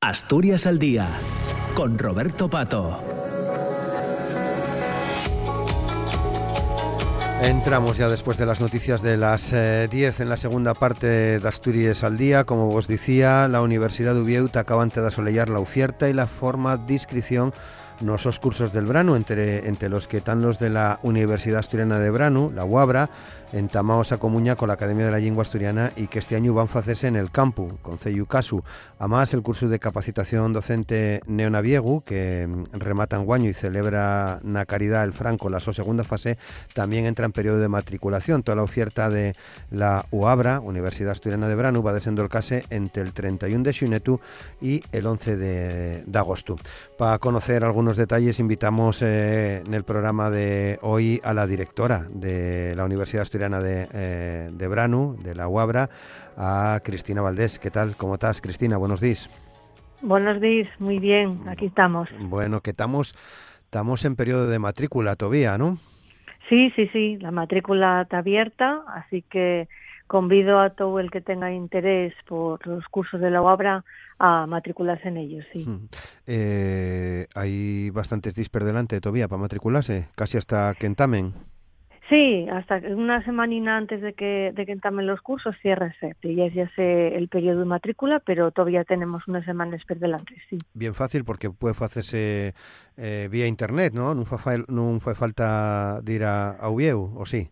Asturias al día con Roberto Pato. Entramos ya después de las noticias de las 10 eh, en la segunda parte de Asturias al día. Como os decía, la Universidad de Ubieu acaban de asolellar la oferta y la forma de inscripción esos cursos del Branu, entre, entre los que están los de la Universidad Asturiana de Branu, la UABRA, entamaos a comuña con la Academia de la Lengua Asturiana y que este año van a hacerse en el campu, con Casu. Además, el curso de capacitación docente Neonaviegu, que mm, remata en guaño y celebra na Caridad el Franco la su segunda fase, también entra en periodo de matriculación. Toda la oferta de la UABRA, Universidad Asturiana de Branu, va case entre el 31 de xunetu y el 11 de, de agosto. Para conocer algunos detalles, invitamos eh, en el programa de hoy a la directora de la Universidad Asturiana eh, de, Branu, de la UABRA, a Cristina Valdés. ¿Qué tal? ¿Cómo estás, Cristina? Buenos días. Buenos días, muy bien, aquí estamos. Bueno, que estamos, estamos en periodo de matrícula todavía, ¿no? Sí, sí, sí, la matrícula está abierta, así que convido a todo el que tenga interés por los cursos de la UABRA a matricularse en ellos, sí. Eh, hay bastantes disper delante todavía para matricularse, casi hasta que entamen. Sí, hasta una semanina antes de que, de que entamen los cursos cierra y ya es ya sé el periodo de matrícula, pero todavía tenemos unas semanas por delante, sí. Bien fácil porque puede hacerse eh, vía internet, ¿no? No fue, falta de ir a, a ¿o sí?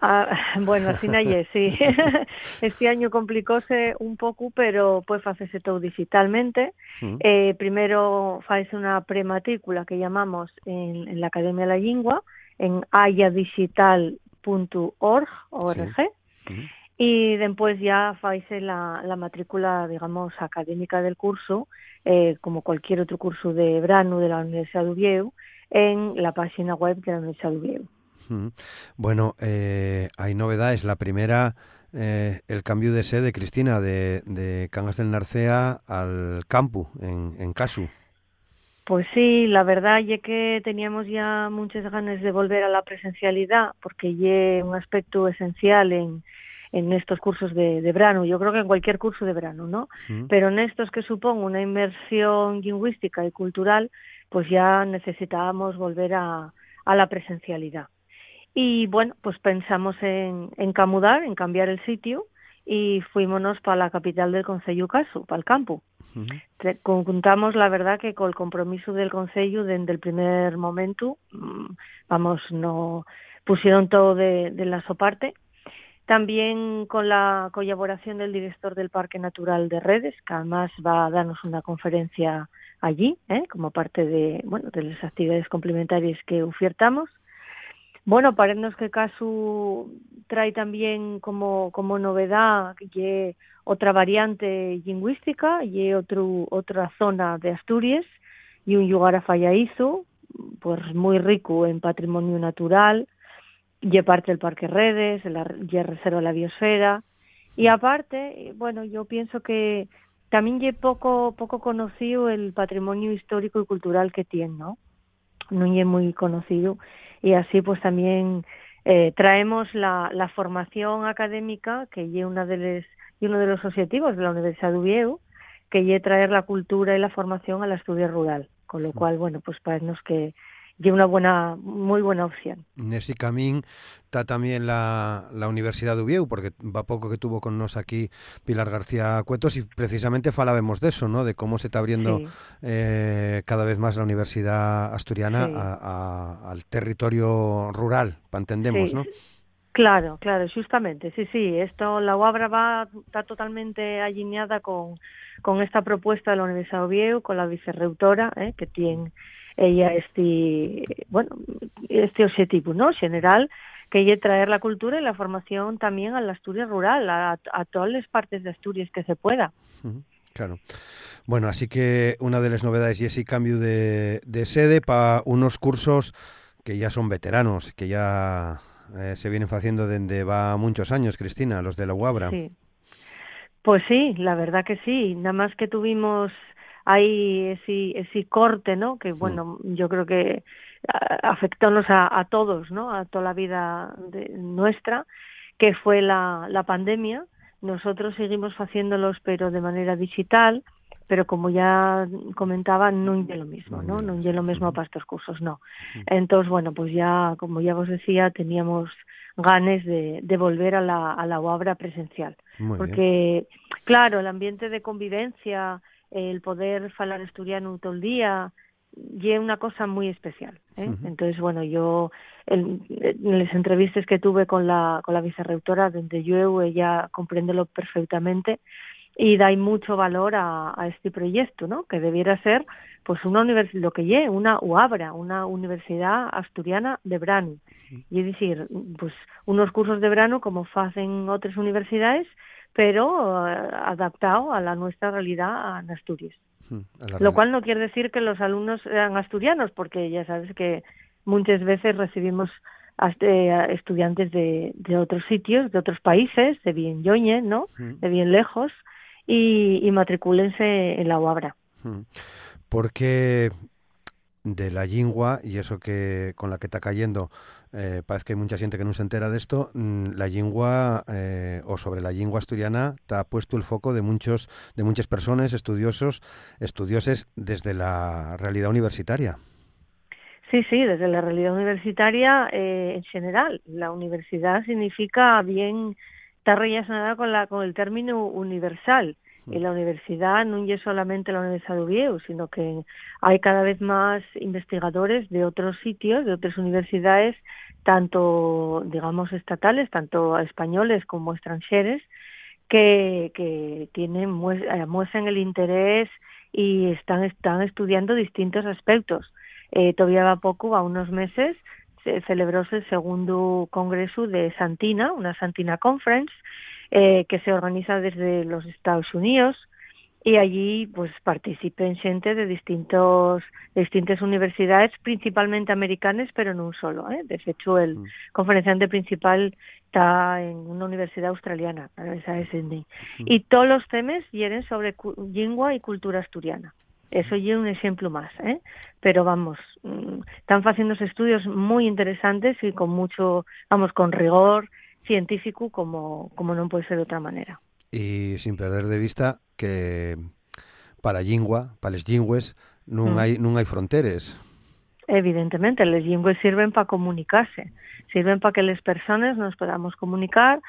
Ah, bueno, así naye, sí. este año complicóse un poco, pero puede hacerse todo digitalmente. Mm. Eh, primero hace una prematrícula que llamamos en, en la Academia de la Lengua, en ayadigital.org y después ya faise la, la matrícula, digamos, académica del curso, eh, como cualquier otro curso de Branu de la Universidad de Uvieu, en la página web de la Universidad de Uvieu. Bueno, eh, hay novedades. La primera, eh, el cambio de sede, Cristina, de, de Cangas del Narcea al campo en, en Casu. Pues sí, la verdad es que teníamos ya muchas ganas de volver a la presencialidad porque es un aspecto esencial en, en estos cursos de, de verano. Yo creo que en cualquier curso de verano, ¿no? Pero en estos que supongo una inmersión lingüística y cultural, pues ya necesitábamos volver a, a la presencialidad. Y bueno, pues pensamos en, en camudar, en cambiar el sitio y fuímonos para la capital del Concello Caso, para el campo. Contamos la verdad que con el compromiso del Concello desde el primer momento, mm, vamos, no pusieron todo de, la su parte. También con la colaboración del director del Parque Natural de Redes, que además va a darnos una conferencia allí, ¿eh? como parte de, bueno, de las actividades complementarias que ofertamos. Bueno, parece que Casu trae también como, como novedad que otra variante lingüística y otro, otra zona de Asturias y un lugar a Fallaizo, pues muy rico en patrimonio natural, y parte del Parque Redes, la, y reserva la biosfera, y aparte, bueno, yo pienso que también es poco, poco conocido el patrimonio histórico y cultural que tiene, ¿no? No es muy conocido, y así pues también eh, traemos la, la formación académica, que es una de las y uno de los objetivos de la Universidad de Uvieu, que es traer la cultura y la formación a la estudia rural, con lo mm. cual, bueno, pues parece que es una buena, muy buena opción. En ese camino está también la, la Universidad de Uvieu, porque va poco que tuvo con nos aquí Pilar García Cuetos y precisamente falábamos de eso, ¿no? De cómo se está abriendo eh, cada vez más la Universidad Asturiana al territorio rural, para entendemos, ¿no? Claro, claro, justamente, sí, sí, esto, la UABRA va, está totalmente alineada con, con esta propuesta de la Universidad de Oviedo, con la vicerrectora, eh, que tiene ella este, bueno, este objetivo, ¿no?, general, que es traer la cultura y la formación también a la Asturias rural, a, todas las partes de Asturias que se pueda. Claro. Bueno, así que una de las novedades y ese cambio de, de sede para unos cursos que ya son veteranos, que ya eh, se vienen haciendo desde va muchos años, Cristina, los de la UABRA. Sí. Pues sí, la verdad que sí. Nada más que tuvimos ahí ese, ese corte, ¿no? Que bueno, yo creo que afectónos a, a, todos, ¿no? A toda la vida de, nuestra, que fue la, la pandemia. Nosotros seguimos haciéndolos, pero de manera digital, pero como ya comentaba, non é lo mismo, ¿no? Non é lo mismo para estos cursos, no. Entonces, bueno, pues ya, como ya vos decía, teníamos ganes de, de volver a la, a la obra presencial. Muy Porque, claro, el ambiente de convivencia, el poder falar asturiano todo el día, y una cosa muy especial. ¿eh? Entonces, bueno, yo en, en las entrevistas que tuve con la, con la vicerrectora donde yo ella compréndelo perfectamente y da mucho valor a, a este proyecto, ¿no? Que debiera ser, pues, una universidad, lo que lle, una UABRA, una universidad asturiana de verano. Y es decir, pues, unos cursos de verano como hacen otras universidades, pero eh, adaptado a la nuestra realidad en Asturias. Mm, la Lo cual no quiere decir que los alumnos sean asturianos, porque ya sabes que muchas veces recibimos eh, estudiantes de, de otros sitios, de otros países, de bien yoñe, ¿no? Mm. De bien lejos, y, y matricúlense en la UABRA. Mm. Porque de la lingua, y eso que con la que está cayendo, eh, parece que hay mucha gente que no se entera de esto, mm, la lingua, eh, o sobre la lingua asturiana, está puesto el foco de muchos, de muchas personas, estudiosos, estudioses desde la realidad universitaria. Sí, sí, desde la realidad universitaria eh, en general. La universidad significa bien, está relacionada con, la, con el término universal. Y la universidad no es solamente la Universidad de Oviedo, sino que hay cada vez más investigadores de otros sitios, de otras universidades, tanto, digamos, estatales, tanto españoles como extranjeros, que, que tienen, eh, muestran el interés y están, están estudiando distintos aspectos. Eh, todavía va poco, va unos meses, se celebróse el segundo congreso de Santina, una Santina Conference, eh, que se organiza desde los Estados Unidos y allí pues participen gente de distintos de distintas universidades, principalmente americanas, pero no un solo. ¿eh? De hecho, el Mm. conferenciante principal está en una universidad australiana, Universidad de Sydney. Y todos los temas vienen sobre lengua y cultura asturiana. Eso es un ejemplo más, ¿eh? Pero vamos, mm, están haciendo estudios muy interesantes y con mucho, vamos, con rigor científico como, como no puede ser de otra manera. Y sin perder de vista que para la lingua, para les lingües, non Mm. hai non hai fronteres. Evidentemente, las lenguas sirven para comunicarse, sirven para que las personas nos podamos comunicar,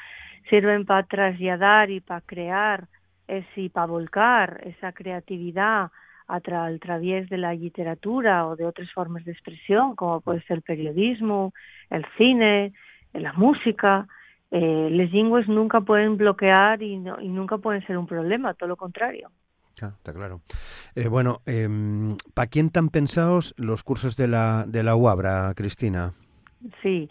sirven para trasladar y para crear ese, y para volcar esa creatividad a, tra a través de la literatura o de otras formas de expresión, como puede ser el periodismo, el cine, la música. Eh, lenguas nunca pueden bloquear y, no, y nunca pueden ser un problema, todo lo contrario. Ah, está claro. Eh, bueno, eh, ¿para quién están pensados los cursos de la, de la UABRA, Cristina? Sí.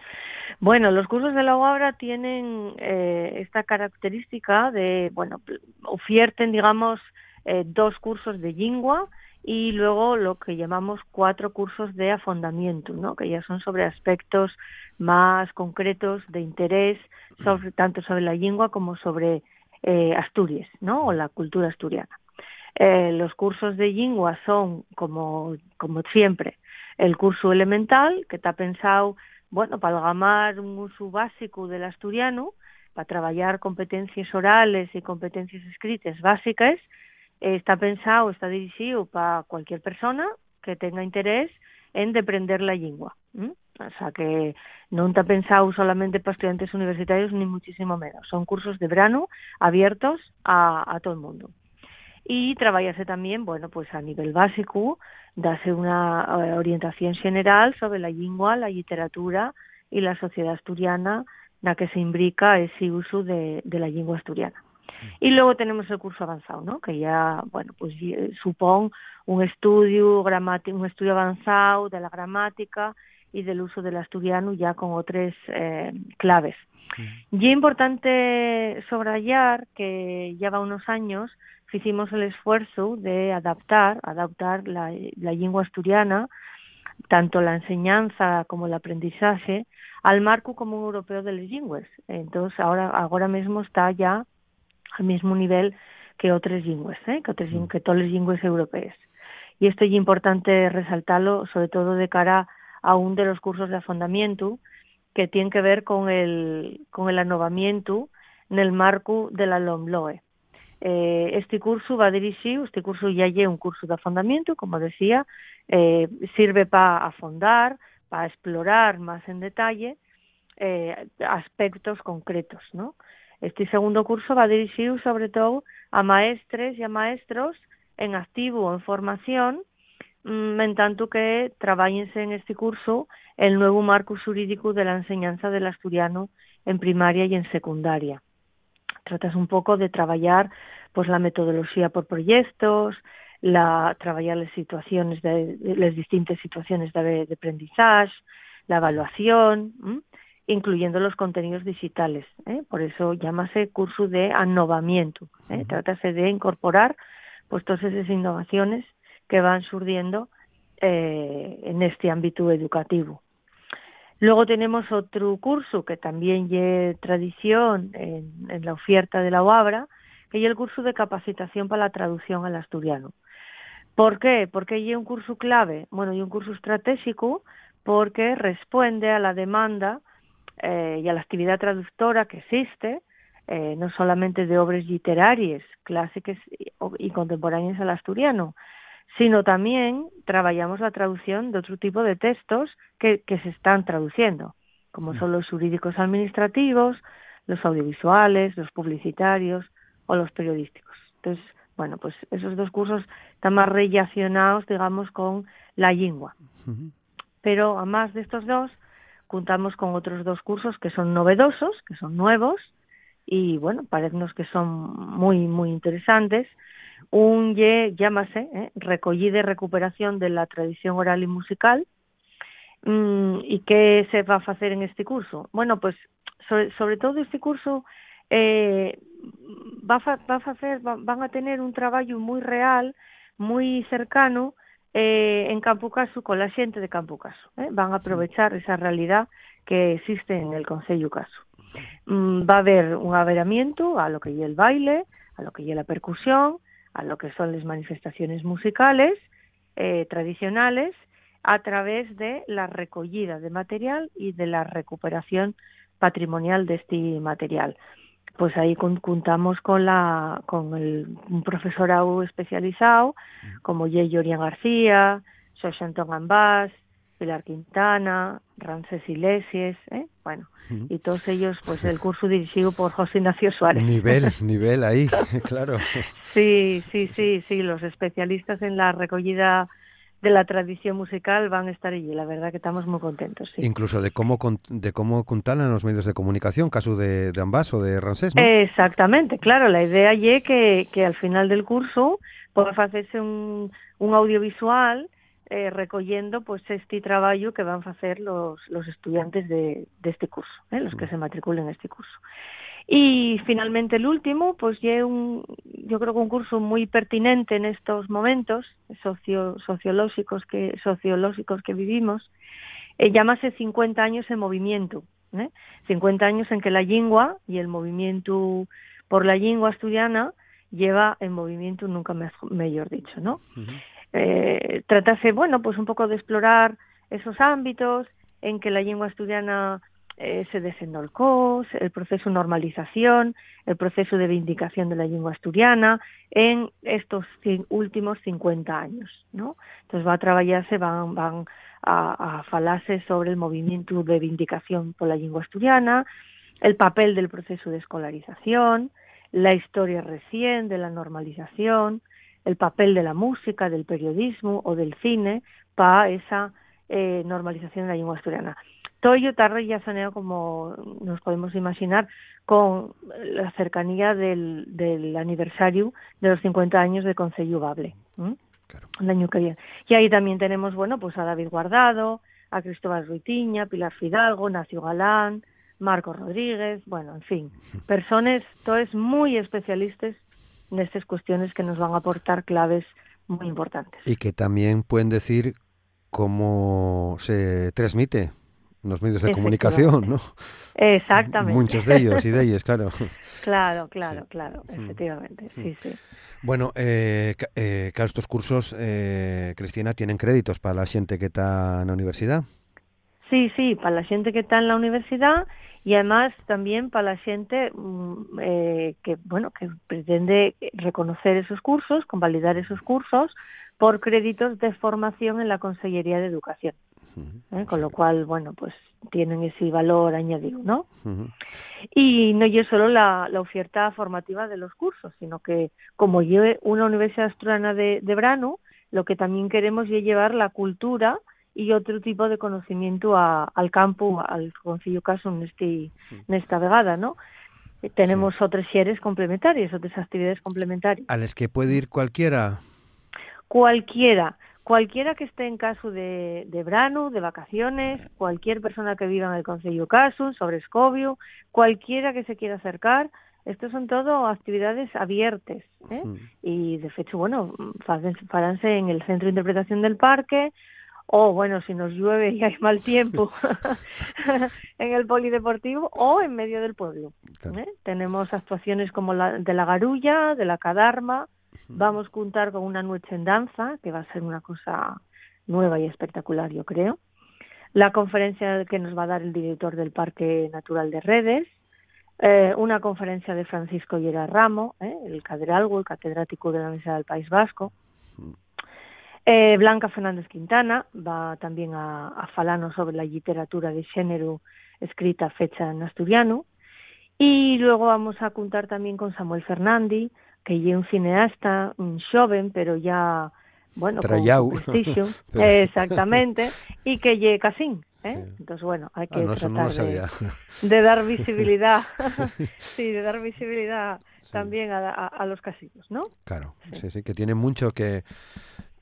Bueno, los cursos de la UABRA tienen eh, esta característica de, bueno, ofierten, digamos, eh, dos cursos de lengua y luego lo que llamamos cuatro cursos de afondamiento, ¿no? que ya son sobre aspectos más concretos de interés, sobre, tanto sobre la lengua como sobre eh, Asturias, ¿no? o la cultura asturiana. Eh, los cursos de lengua son, como, como siempre, el curso elemental, que está pensado, bueno, para algamar un uso básico del asturiano, para trabajar competencias orales y competencias escritas básicas, está pensado, está dirigido para cualquier persona que tenga interés en deprender la lengua. O sea que no está pensado solamente para estudiantes universitarios ni muchísimo menos. Son cursos de verano abiertos a, todo el mundo y trabajase también, bueno, pues a nivel básico, darse una uh, orientación general sobre la lengua, la literatura y la sociedad asturiana, la que se imbrica ese uso de, de la lengua asturiana. Y luego tenemos el curso avanzado, ¿no? Que ya, bueno, pues supone un estudio un estudio avanzado de la gramática y del uso del asturiano ya con otras eh, claves. Y es importante subrayar que ya va unos años hicimos el esfuerzo de adaptar, adaptar la, la lengua asturiana, tanto la enseñanza como el aprendizaje, al marco común europeo de las lenguas. Entonces, ahora, ahora mismo está ya al mismo nivel que otras lenguas, ¿eh? que, otras, que todas las lenguas europeas. Y esto es importante resaltarlo, sobre todo de cara a un de los cursos de afondamiento, que tiene que ver con el, con el anovamiento en el marco de la LOMLOE. eh, este curso va dirixido, este curso ya é un curso de afondamiento, como decía, eh, sirve para afondar, para explorar máis en detalle eh, aspectos concretos, ¿no? Este segundo curso va dirixido sobre todo a maestres e a maestros en activo ou en formación, mm, en tanto que traballense en este curso el nuevo marco jurídico de la enseñanza del asturiano en primaria y en secundaria. Tratas un poco de traballar pues la metodología por proyectos, la traballar las situaciones de, las distintas situaciones de, de aprendizaje, la evaluación. Incluyendo los contenidos digitales. ¿eh? Por eso llámase curso de anovamiento. ¿eh? Uh -huh. Trátase de incorporar pues todas esas innovaciones que van surgiendo eh, en este ámbito educativo. Luego tenemos otro curso que también es tradición en, en, la oferta de la UABRA, que es el curso de capacitación para la traducción al asturiano. ¿Por qué? Porque es un curso clave, bueno, y un curso estratégico porque responde a la demanda eh, y a la actividad traductora que existe, eh, no solamente de obras literarias clásicas y, y contemporáneas al asturiano, sino también trabajamos la traducción de otro tipo de textos que, que se están traduciendo, como son los jurídicos administrativos, los audiovisuales, los publicitarios o los periodísticos. Entonces, bueno, pues esos dos cursos están más relacionados, digamos, con la lengua. Pero además de estos dos, contamos con otros dos cursos que son novedosos, que son nuevos, y bueno, parece que son muy, muy interesantes. Un ye, llámase, eh, y recuperación de la tradición oral y musical. Mm, ¿Y qué se va a hacer en este curso? Bueno, pues sobre, todo este curso eh, va, va a hacer, va, van a tener un trabajo muy real, muy cercano, eh, en Campo Caso con la xente de Campo Caso. Eh? Van a aprovechar esa realidad que existe en el Concello Caso. Mm, va a haber un averamiento a lo que es el baile, a lo que es la percusión, a lo que son las manifestaciones musicales eh, tradicionales, a través de la recogida de material y de la recuperación patrimonial de este material pues ahí contamos con la con el un profesorado especializado como J. Yorian García, José Antón Ambás, Pilar Quintana, Ramses Iglesias, ¿eh? bueno, y todos ellos, pues el curso dirigido por José Ignacio Suárez. Nivel, nivel ahí, claro. Sí, sí, sí, sí, los especialistas en la recogida de la tradición musical van a estar allí. La verdad que estamos muy contentos. Sí. Incluso de cómo de cómo contalan los medios de comunicación, caso de, de Ambas o de Ransés, ¿no? Exactamente, claro. La idea es que, que al final del curso pueda hacerse un, un audiovisual eh, recogiendo pues este trabajo que van a hacer los, los estudiantes de, de este curso, ¿eh? los que se matriculen en este curso. Y finalmente el último, pues ya un, yo creo que un curso muy pertinente en estos momentos socio, sociológicos que sociológicos que vivimos, eh, llámase 50 años en movimiento, ¿eh? 50 años en que la lengua y el movimiento por la lengua asturiana lleva en movimiento nunca mejor dicho, ¿no? Uh -huh. eh, tratase, bueno, pues un poco de explorar esos ámbitos en que la lengua asturiana eh, se el proceso de normalización, el proceso de vindicación de la lengua asturiana en estos últimos 50 años, ¿no? Entonces va a trabajarse, van, van a, a falarse sobre el movimiento de vindicación por la lengua asturiana, el papel del proceso de escolarización, la historia recién de la normalización, el papel de la música, del periodismo o del cine para esa eh, normalización de la lengua asturiana. Toyo Tarre ya soneo como nos podemos imaginar con la cercanía del, del aniversario de los 50 años de Concello Bable. ¿eh? Claro. El año que viene. Y ahí también tenemos, bueno, pues a David Guardado, a Cristóbal Ruitiña, Pilar Fidalgo, Nacio Galán, Marco Rodríguez, bueno, en fin, personas, todos muy especialistas en estas cuestiones que nos van a aportar claves muy importantes. Y que también pueden decir cómo se transmite los medios de comunicación, ¿no? Exactamente. Muchos de ellos y de ellas, claro. Claro, claro, sí. claro, efectivamente, sí, sí. Bueno, eh, eh, claro, estos cursos, eh, Cristina, tienen créditos para la gente que está en la universidad. Sí, sí, para la gente que está en la universidad y además también para la gente mm, eh, que bueno que pretende reconocer esos cursos, convalidar esos cursos por créditos de formación en la Consellería de Educación. ¿Eh? con lo cual, bueno, pues tienen ese valor añadido, ¿no? Y no es solo la, oferta formativa de los cursos, sino que como yo una universidad asturiana de, de Brano, lo que también queremos es llevar la cultura y otro tipo de conocimiento al campo, al Concilio Caso en, este, en esta vegada, ¿no? Tenemos otras series complementarias, otras actividades complementarias. ¿A las que puede ir cualquiera? Cualquiera. Cualquiera que esté en caso de, de Brano, de vacaciones, cualquier persona que viva en el Consejo Caso, sobre Escobio, cualquiera que se quiera acercar, estos son todo actividades abiertas. ¿eh? Y de hecho, bueno, faránse en el Centro de Interpretación del Parque, o bueno, si nos llueve y hay mal tiempo en el polideportivo o en medio del pueblo. ¿eh? Tenemos actuaciones como la de la Garulla, de la Cadarma, Vamos a contar con una noche en danza, que va a ser una cosa nueva y espectacular, yo creo. La conferencia que nos va a dar el director del Parque Natural de Redes, eh, una conferencia de Francisco Llera Ramo, eh, el cadralgo, el catedrático de la Universidad del País Vasco. Eh, Blanca Fernández Quintana va también a, a falarnos sobre la literatura de género escrita fecha en asturiano. Y luego vamos a contar también con Samuel Fernández, que lle un cineasta, un joven, pero ya, bueno, con prestigio, exactamente, y que lle casín, ¿eh? Entonces, bueno, hay que ah, no, tratar no de, de, dar visibilidad, sí, de dar visibilidad sí. también a, a, a, los casinos, ¿no? Claro, sí, sí, sí que tienen mucho que,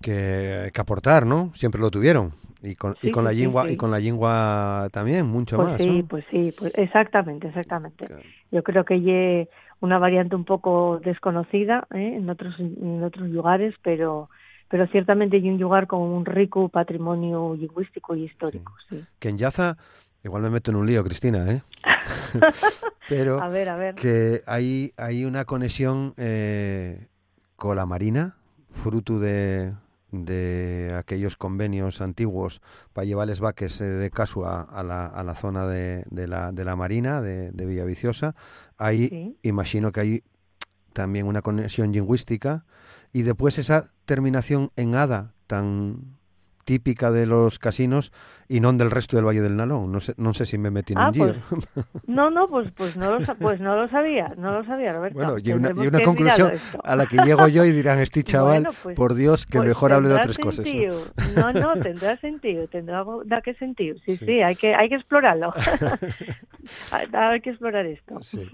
que, que aportar, ¿no? Siempre lo tuvieron. Y con, sí, y con la lengua y con la lengua también mucho pues más sí ¿no? pues sí pues exactamente exactamente Claro. yo creo que lle una variante un poco desconocida ¿eh? en otros en otros lugares pero pero ciertamente hay un lugar con un rico patrimonio lingüístico y histórico sí, que en Yaza igual me meto en un lío Cristina eh pero a ver a ver. que hay hay una conexión eh, con la marina fruto de de aquellos convenios antiguos para llevarles vaques eh, de caso a, a, la, a, la, zona de, de, la, de la Marina, de, de Villaviciosa. Ahí sí. imagino que hay también una conexión lingüística y después esa terminación en ada tan típica de los casinos y non del resto del Valle del Nalón. No sé, non sé si me metí en ah, un. Pues, no, no, pues, pues, no lo, pues no lo sabía, no lo sabía, Roberto. Bueno, y una, y una conclusión a la que llego yo y dirán, este chaval, bueno, pues, por Dios, que pues mejor hable de otras sentido. cosas. ¿no? no, no, tendrá sentido, tendrá da que sentido. Sí, sí, sí, hay que, hay que explorarlo. hay que explorar esto. Sí,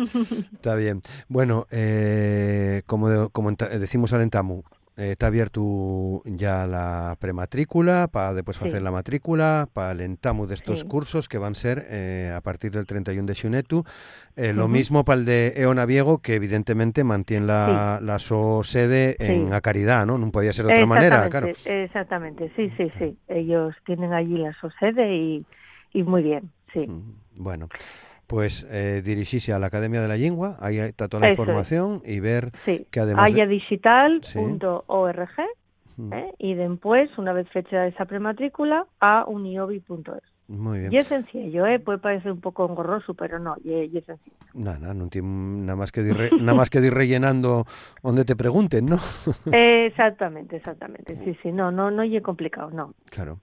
está bien. Bueno, eh, como, como decimos al entamu, está abierto ya la prematrícula para después sí. hacer la matrícula para el entamu de estos sí. cursos que van a ser eh, a partir del 31 de xunetu eh, uh -huh. lo mismo para el de Eona Viego que evidentemente mantiene la, sí. la so sede en a Caridad ¿no? no podía ser de otra manera claro exactamente sí sí sí ellos tienen allí la so sede y, y muy bien sí bueno pues eh, dirigirse a la Academia de la Lengua, ahí está toda la Eso información es. y ver sí. que además... ayadigital.org sí. ¿eh? y después, una vez fecha esa prematrícula, a uniobi.es. Muy bien. Y es sencillo, ¿eh? puede parecer un poco engorroso, pero no, y, es sencillo. Nada, nada, no tiene nada más que ir, nada más que ir rellenando donde te pregunten, ¿no? exactamente, exactamente, sí, sí, no, no, no es complicado, no. Claro.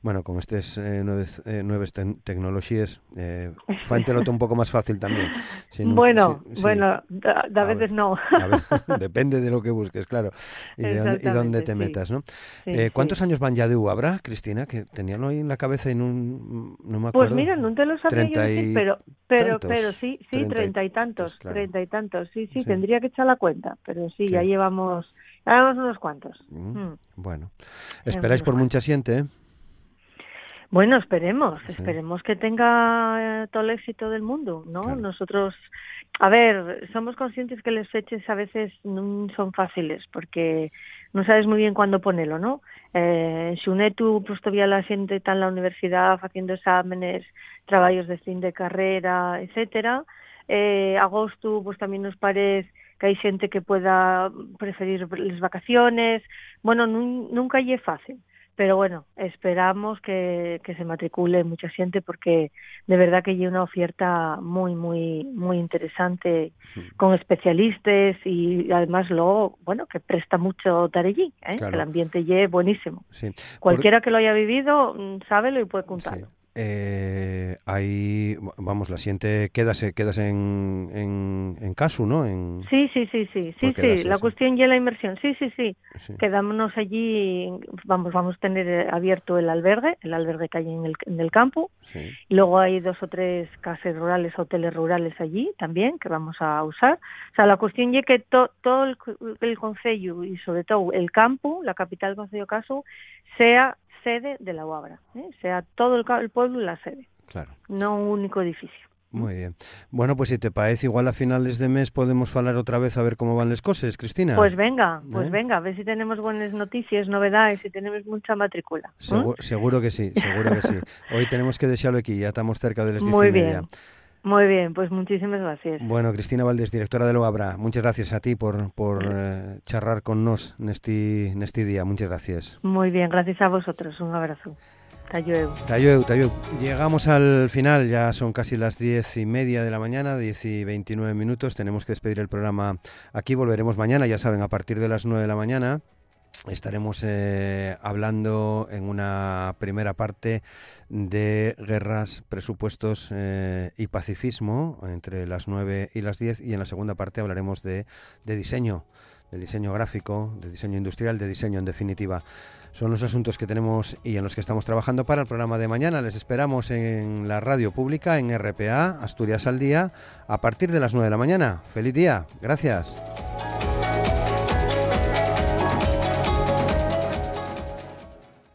Bueno, con estas eh, nuevas, eh, nuevas te tecnologías, eh, fántelo un poco más fácil también. Si no, bueno, si, bueno, da, da a veces no. A ver, depende de lo que busques, claro, y, de dónde, y dónde te sí. metas, ¿no? Sí, eh, ¿Cuántos años van ya de U habrá, Cristina? Que teníanlo ahí en la cabeza en un no me pues acuerdo. Pues mira, no te lo sabía yo decir, pero, pero, tantos, pero sí, sí, treinta y tantos, treinta y tantos, sí, sí, sí, tendría que echar la cuenta, pero sí, ¿Qué? ya llevamos, ya llevamos unos cuantos. Mm, mm. Bueno, esperáis por mucha gente, ¿eh? Bueno, esperemos, sí. esperemos que tenga eh, todo el éxito del mundo, ¿no? Claro. Nosotros, a ver, somos conscientes que las fechas a veces no son fáciles porque no sabes muy bien cuándo ponerlo, ¿no? Eh, Xunetu, pois, pues, había la xente tan na universidade facendo exámenes, traballos de fin de carreira, etcétera. Eh, agosto, pues, tamén nos parece que hai xente que poda preferir as vacaciones. Bueno, nun, nunca lle fácil. Pero bueno, esperamos que, que se matricule mucha gente porque de verdad que hay una oferta muy, muy, muy interesante con especialistas y además luego, bueno, que presta mucho Tarellí, ¿eh? que el ambiente es buenísimo. Cualquiera que lo haya vivido, mm, sábelo y puede contarlo eh, ahí, vamos, la siguiente quedas, quedas en, en, en caso, ¿no? En... Sí, sí, sí, sí, sí, sí, la cuestión ya la inversión, sí, sí, sí, Quedámonos allí, vamos, vamos a tener abierto el albergue, el albergue que hay en el, en el campo, y luego hay dos o tres casas rurales, hoteles rurales allí también que vamos a usar. O sea, la cuestión ya que todo el, el concello y sobre todo el campo, la capital del concello Caso, sea sede de la obra, ¿eh? sea todo el, pueblo la sede, claro. no un único edificio. Muy bien. Bueno, pues si te parece, igual a finales de mes podemos hablar otra vez a ver cómo van las cosas, Cristina. Pues venga, pues ¿Eh? venga, a ver si tenemos buenas noticias, novedades, si tenemos mucha matrícula. ¿eh? Seguro, que sí, seguro que sí. Hoy tenemos que dejarlo aquí, ya estamos cerca de las diez Muy y media. bien. Muy bien, pues muchísimas gracias. Bueno, Cristina Valdés, directora de Loabra, muchas gracias a ti por, por eh, charlar con nos en este, en este día. Muchas gracias. Muy bien, gracias a vosotros. Un abrazo. Tayueu. Tayueu, Tayueu. Llegamos al final, ya son casi las diez y media de la mañana, diez y veintinueve minutos. Tenemos que despedir el programa aquí. Volveremos mañana, ya saben, a partir de las nueve de la mañana. Estaremos eh, hablando en una primera parte de guerras, presupuestos eh, y pacifismo entre las 9 y las 10 y en la segunda parte hablaremos de, de diseño, de diseño gráfico, de diseño industrial, de diseño en definitiva. Son los asuntos que tenemos y en los que estamos trabajando para el programa de mañana. Les esperamos en la radio pública, en RPA, Asturias al Día, a partir de las 9 de la mañana. Feliz día. Gracias.